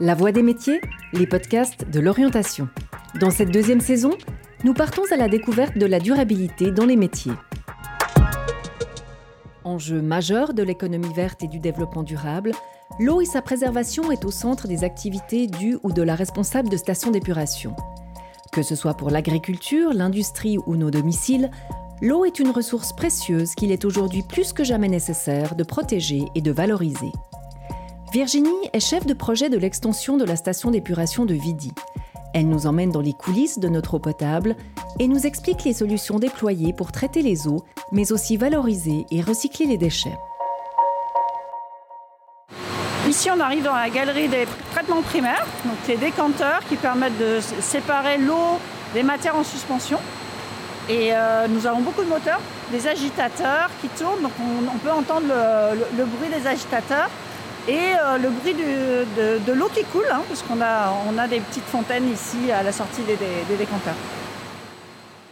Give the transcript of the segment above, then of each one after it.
La Voix des métiers, les podcasts de l'orientation. Dans cette deuxième saison, nous partons à la découverte de la durabilité dans les métiers. Enjeu majeur de l'économie verte et du développement durable, l'eau et sa préservation est au centre des activités du ou de la responsable de stations d'épuration. Que ce soit pour l'agriculture, l'industrie ou nos domiciles, l'eau est une ressource précieuse qu'il est aujourd'hui plus que jamais nécessaire de protéger et de valoriser. Virginie est chef de projet de l'extension de la station d'épuration de Vidi. Elle nous emmène dans les coulisses de notre eau potable et nous explique les solutions déployées pour traiter les eaux, mais aussi valoriser et recycler les déchets. Ici, on arrive dans la galerie des traitements primaires, donc les décanteurs qui permettent de séparer l'eau des matières en suspension. Et euh, nous avons beaucoup de moteurs, des agitateurs qui tournent, donc on, peut entendre le bruit des agitateurs et euh, le bruit de, l'eau qui coule, hein, parce qu'on a, on a des petites fontaines ici à la sortie des, décanteurs.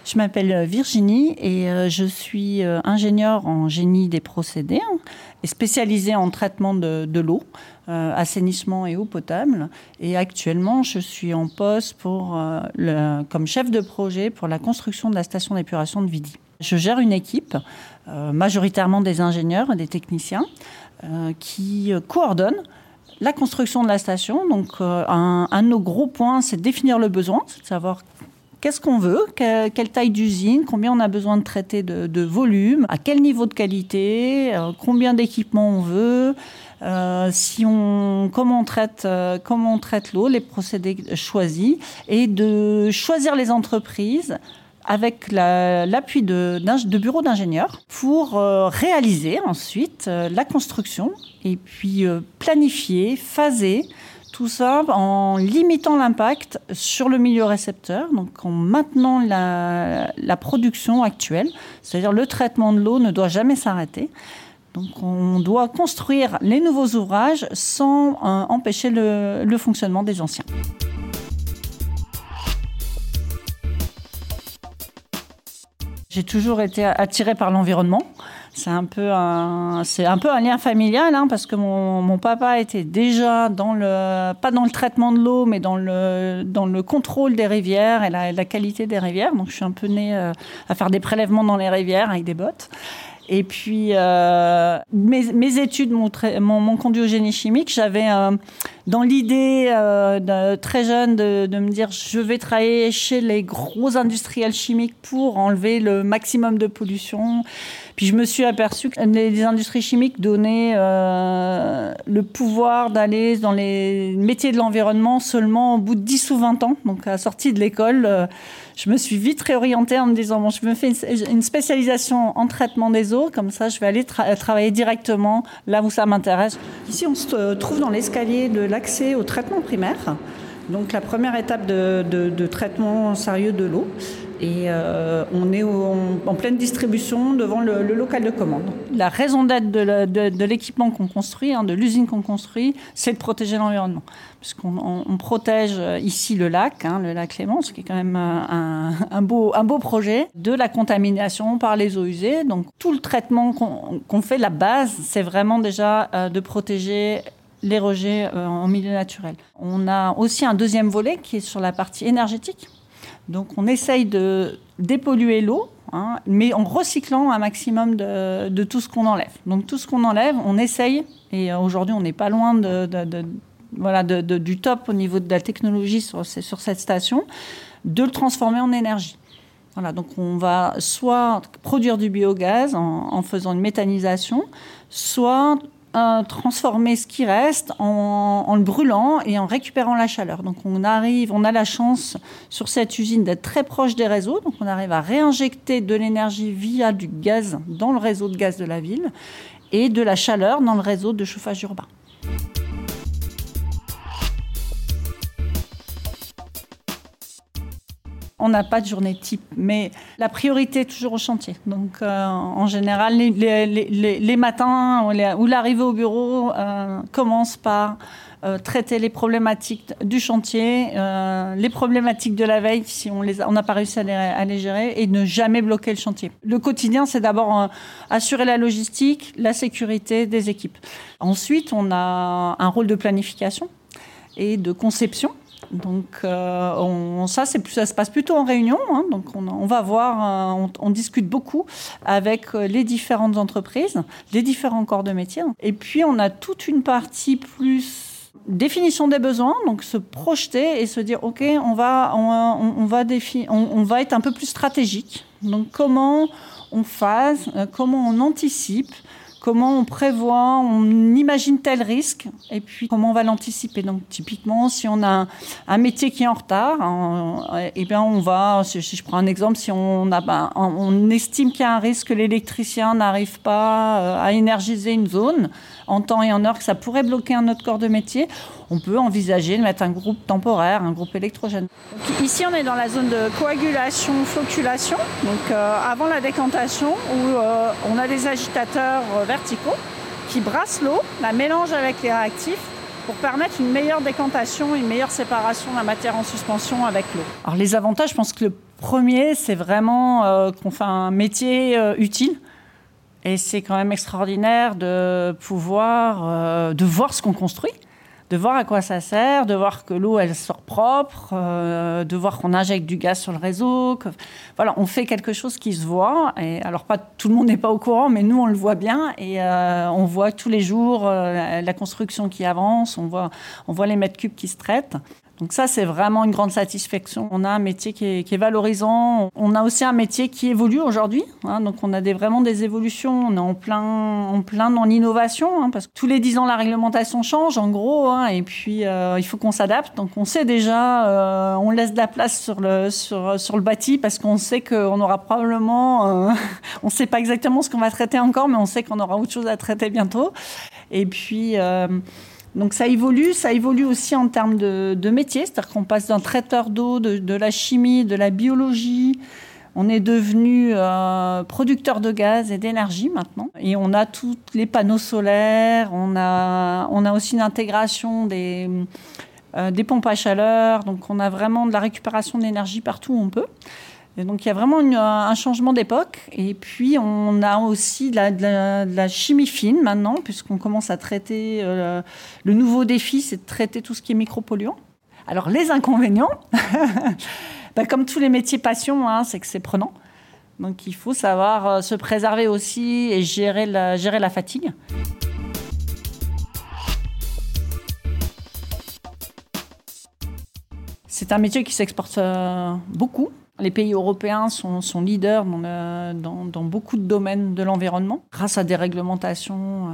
Je m'appelle Virginie et euh, je suis euh, ingénieure en génie des procédés hein, et spécialisée en traitement de, l'eau, assainissement et eau potable. Et actuellement, je suis en poste pour, comme chef de projet pour la construction de la station d'épuration de Vidi. Je gère une équipe, majoritairement des ingénieurs et des techniciens, euh, qui euh, coordonne la construction de la station. Donc, euh, un, de nos gros points, c'est de définir le besoin, c'est de savoir qu'est-ce qu'on veut, quelle, taille d'usine, combien on a besoin de traiter de, volume, à quel niveau de qualité, combien d'équipements on veut, si on, comment on traite, comment on traite l'eau, les procédés choisis, et de choisir les entreprises avec l'appui de, bureaux d'ingénieurs pour euh, réaliser ensuite euh, la construction et puis euh, planifier, phaser tout ça en limitant l'impact sur le milieu récepteur, donc en maintenant la, production actuelle, c'est-à-dire le traitement de l'eau ne doit jamais s'arrêter. Donc on doit construire les nouveaux ouvrages sans empêcher le fonctionnement des anciens. J'ai toujours été attirée par l'environnement. C'est un peu un, c'est un peu un lien familial, hein, parce que mon, mon, papa était déjà dans le, pas dans le traitement de l'eau, mais dans le, dans le contrôle des rivières et la, la qualité des rivières. Donc je suis un peu née euh, à faire des prélèvements dans les rivières avec des bottes. Et puis, euh, mes, mes, études m'ont conduit au génie chimique. J'avais euh, dans l'idée euh, très jeune de, me dire je vais travailler chez les gros industriels chimiques pour enlever le maximum de pollution. Puis je me suis aperçue que les industries chimiques donnaient le pouvoir d'aller dans les métiers de l'environnement seulement au bout de 10 ou 20 ans. Donc à la sortie de l'école, je me suis vite réorientée en me disant bon, je me fais une, spécialisation en traitement des eaux, comme ça je vais aller travailler directement là où ça m'intéresse. Ici, on se trouve dans l'escalier de l'accès au traitement primaire. Donc la première étape de, de traitement sérieux de l'eau. Et euh, on est en pleine distribution devant le, local de commande. La raison d'être de, l'équipement qu'on construit, hein, de l'usine qu'on construit, c'est de protéger l'environnement. Puisqu'on on, protège euh, ici le lac, hein, le lac Clémence, qui est quand même un, beau, un beau projet, de la contamination par les eaux usées. Donc tout le traitement qu'on fait, la base, c'est vraiment déjà euh, de protéger les rejets en milieu naturel. On a aussi un deuxième volet qui est sur la partie énergétique donc on essaye de dépolluer l'eau, hein, mais en recyclant un maximum de, tout ce qu'on enlève. Donc tout ce qu'on enlève, on essaye, et aujourd'hui on n'est pas loin de, voilà, du top au niveau de la technologie sur, cette station, de le transformer en énergie. Voilà, donc on va soit produire du biogaz en faisant une méthanisation, soit transformer ce qui reste en, le brûlant et en récupérant la chaleur. Donc on arrive, on a la chance sur cette usine d'être très proche des réseaux, donc on arrive à réinjecter de l'énergie via du gaz dans le réseau de gaz de la ville et de la chaleur dans le réseau de chauffage urbain. On n'a pas de journée type, mais la priorité est toujours au chantier. Donc, euh, en général, les, matins ou l'arrivée au bureau euh, commence par euh, traiter les problématiques du chantier, les problématiques de la veille, si on n'a pas réussi à les, gérer, et ne jamais bloquer le chantier. Le quotidien, c'est d'abord assurer la logistique, la sécurité des équipes. Ensuite, on a un rôle de planification et de conception. Donc on, ça, ça se passe plutôt en réunion. Hein. donc on, va voir, on, on, discute beaucoup avec les différentes entreprises, les différents corps de métier. Et puis on a toute une partie plus définition des besoins, donc se projeter et se dire ok, on va, on, va, on, va être un peu plus stratégique. Donc comment on euh, comment on anticipe, comment on prévoit, on imagine tel risque, et puis comment on va l'anticiper. Donc typiquement, si on a un, métier qui est en retard, et eh bien on va, si je prends un exemple, si on, ben, estime qu'il y a un risque que l'électricien n'arrive pas euh, à énergiser une zone en temps et en heure, que ça pourrait bloquer un autre corps de métier, on peut envisager de mettre un groupe temporaire, un groupe électrogène. ici, on est dans la zone de coagulation, floculation, donc euh, avant la décantation, où euh, on a des agitateurs euh, verticaux qui brassent l'eau, la mélangent avec les réactifs pour permettre une meilleure décantation, une meilleure séparation de la matière en suspension avec l'eau. Alors les avantages, je pense que le premier, c'est vraiment qu'on fait un métier utile. Et c'est quand même extraordinaire de pouvoir, de voir ce qu'on construit de voir à quoi ça sert, de voir que l'eau elle sort propre, euh, de voir qu'on injecte du gaz sur le réseau. Voilà, on fait quelque chose qui se voit. Et alors pas tout le monde n'est pas au courant, mais nous on le voit bien et euh, on voit tous les jours euh, la construction qui avance, on voit, on voit les mètres cubes qui se traitent. Donc ça, c'est vraiment une grande satisfaction. On a un métier qui est, valorisant. On a aussi un métier qui évolue aujourd'hui. Hein. donc on a vraiment des évolutions. On est en plein, en plein dans l'innovation, hein, parce que tous les dix ans, la réglementation change, en gros. Hein. et puis, euh, il faut qu'on s'adapte. Donc on sait déjà, euh, on laisse de la place sur le, sur, sur le bâti, parce qu'on sait qu'on aura probablement... Euh, on ne sait pas exactement ce qu'on va traiter encore, mais on sait qu'on aura autre chose à traiter bientôt. Et puis... Donc ça évolue, ça évolue aussi en termes de, de métier, c'est-à-dire qu'on passe d'un traiteur d'eau, de, la chimie, de la biologie. On est devenu euh, producteur de gaz et d'énergie maintenant. Et on a tous les panneaux solaires, on a, aussi une intégration des, euh, des pompes à chaleur. Donc on a vraiment de la récupération d'énergie partout où on peut donc il y a vraiment un changement d'époque. Et puis on a aussi de la, chimie fine maintenant, puisqu'on commence à traiter. Euh, le nouveau défi, c'est de traiter tout ce qui est micropolluant. Alors les inconvénients, bah, comme tous les métiers passion, hein, c'est que c'est prenant. Donc il faut savoir euh, se préserver aussi et gérer la, gérer la fatigue. C'est un métier qui s'exporte euh, beaucoup. Les pays européens sont, leaders dans, beaucoup de domaines de l'environnement grâce à des réglementations euh,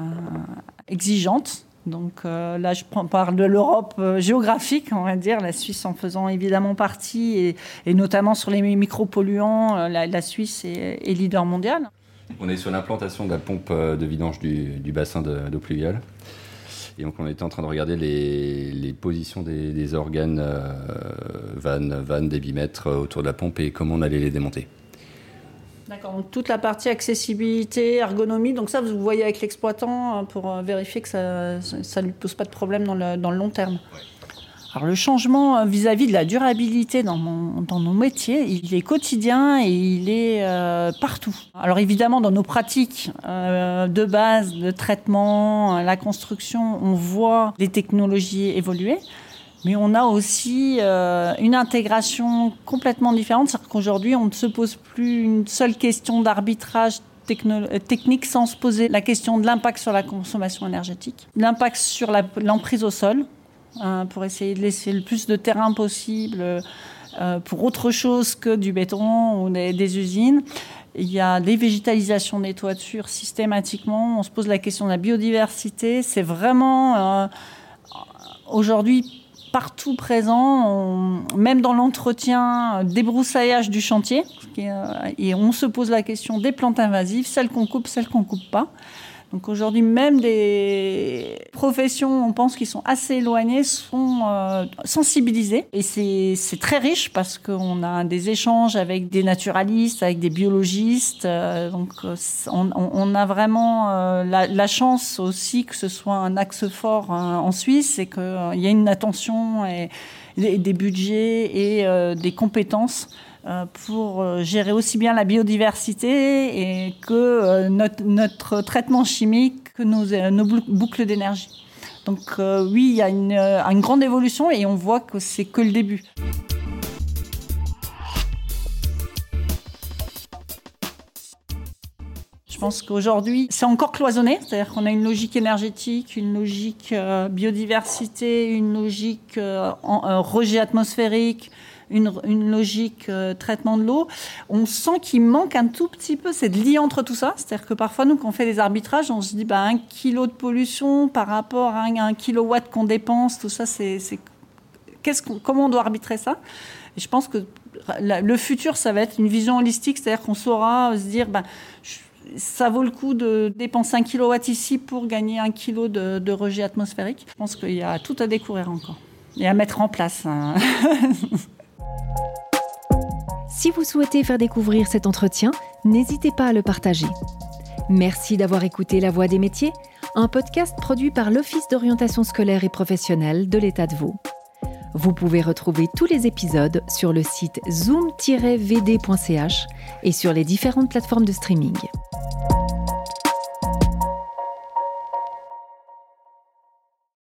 exigeantes. Donc euh, là, je parle de l'Europe euh, géographique, on va dire, la Suisse en faisant évidemment partie, et, notamment sur les micropolluants, la, Suisse est, leader mondial. On est sur l'implantation de la pompe de vidange du, bassin d'eau pluviale. Et donc, on était en train de regarder les, positions des, organes euh, vannes, vannes, débitmètres euh, autour de la pompe et comment on allait les démonter. D'accord, donc toute la partie accessibilité, ergonomie, donc ça vous voyez avec l'exploitant hein, pour euh, vérifier que ça ne lui pose pas de problème dans le, dans le long terme. Alors le changement euh, vis-à-vis de la durabilité dans, nos métiers, il est quotidien et il est euh, partout. Alors évidemment, dans nos pratiques euh, de base, de traitement, la construction, on voit les technologies évoluer. Mais on a aussi une intégration complètement différente. C'est-à-dire qu'aujourd'hui, on ne se pose plus une seule question d'arbitrage technique sans se poser la question de l'impact sur la consommation énergétique, l'impact sur l'emprise au sol, pour essayer de laisser le plus de terrain possible euh, pour autre chose que du béton ou des, usines. Il y a des végétalisations des toitures systématiquement. On se pose la question de la biodiversité. C'est vraiment euh, aujourd'hui partout présent, même dans l'entretien, débroussaillage du chantier. Et on se pose la question des plantes invasives, celles qu'on coupe, celles qu'on coupe pas. Donc aujourd'hui, même des professions, on pense, qui sont assez éloignées, sont euh, sensibilisées. Et c'est très riche parce qu'on a des échanges avec des naturalistes, avec des biologistes. Euh, donc euh, on, a vraiment la, chance aussi que ce soit un axe fort en Suisse et qu'il y ait une attention et des budgets et des compétences euh, pour euh, gérer aussi bien la biodiversité et que euh, notre, traitement chimique, que nos, boucles d'énergie. Donc oui, il y a une, grande évolution et on voit que c'est que le début. Je pense qu'aujourd'hui, c'est encore cloisonné, c'est-à-dire qu'on a une logique énergétique, une logique euh, biodiversité, une logique euh, rejet atmosphérique, une, logique euh, traitement de l'eau. On sent qu'il manque un tout petit peu cette lien entre tout ça. C'est-à-dire que parfois, nous, quand on fait des arbitrages, on se dit bah, un kilo de pollution par rapport à un, kilowatt qu'on dépense, tout ça, c'est, comment on doit arbitrer ça? Je pense que le futur, ça va être une vision holistique, c'est-à-dire qu'on saura se dire, bah, ça vaut le coup de dépenser un kilowatt ici pour gagner un kilo de, rejet atmosphérique. Je pense qu'il y a tout à découvrir encore et à mettre en place. si vous souhaitez faire découvrir cet entretien, n'hésitez pas à le partager. Merci d'avoir écouté La Voix des métiers, un podcast produit par l'Office d'orientation scolaire et professionnelle de l'État de Vaud. Vous pouvez retrouver tous les épisodes sur le site zoom-vd.ch et sur les différentes plateformes de streaming.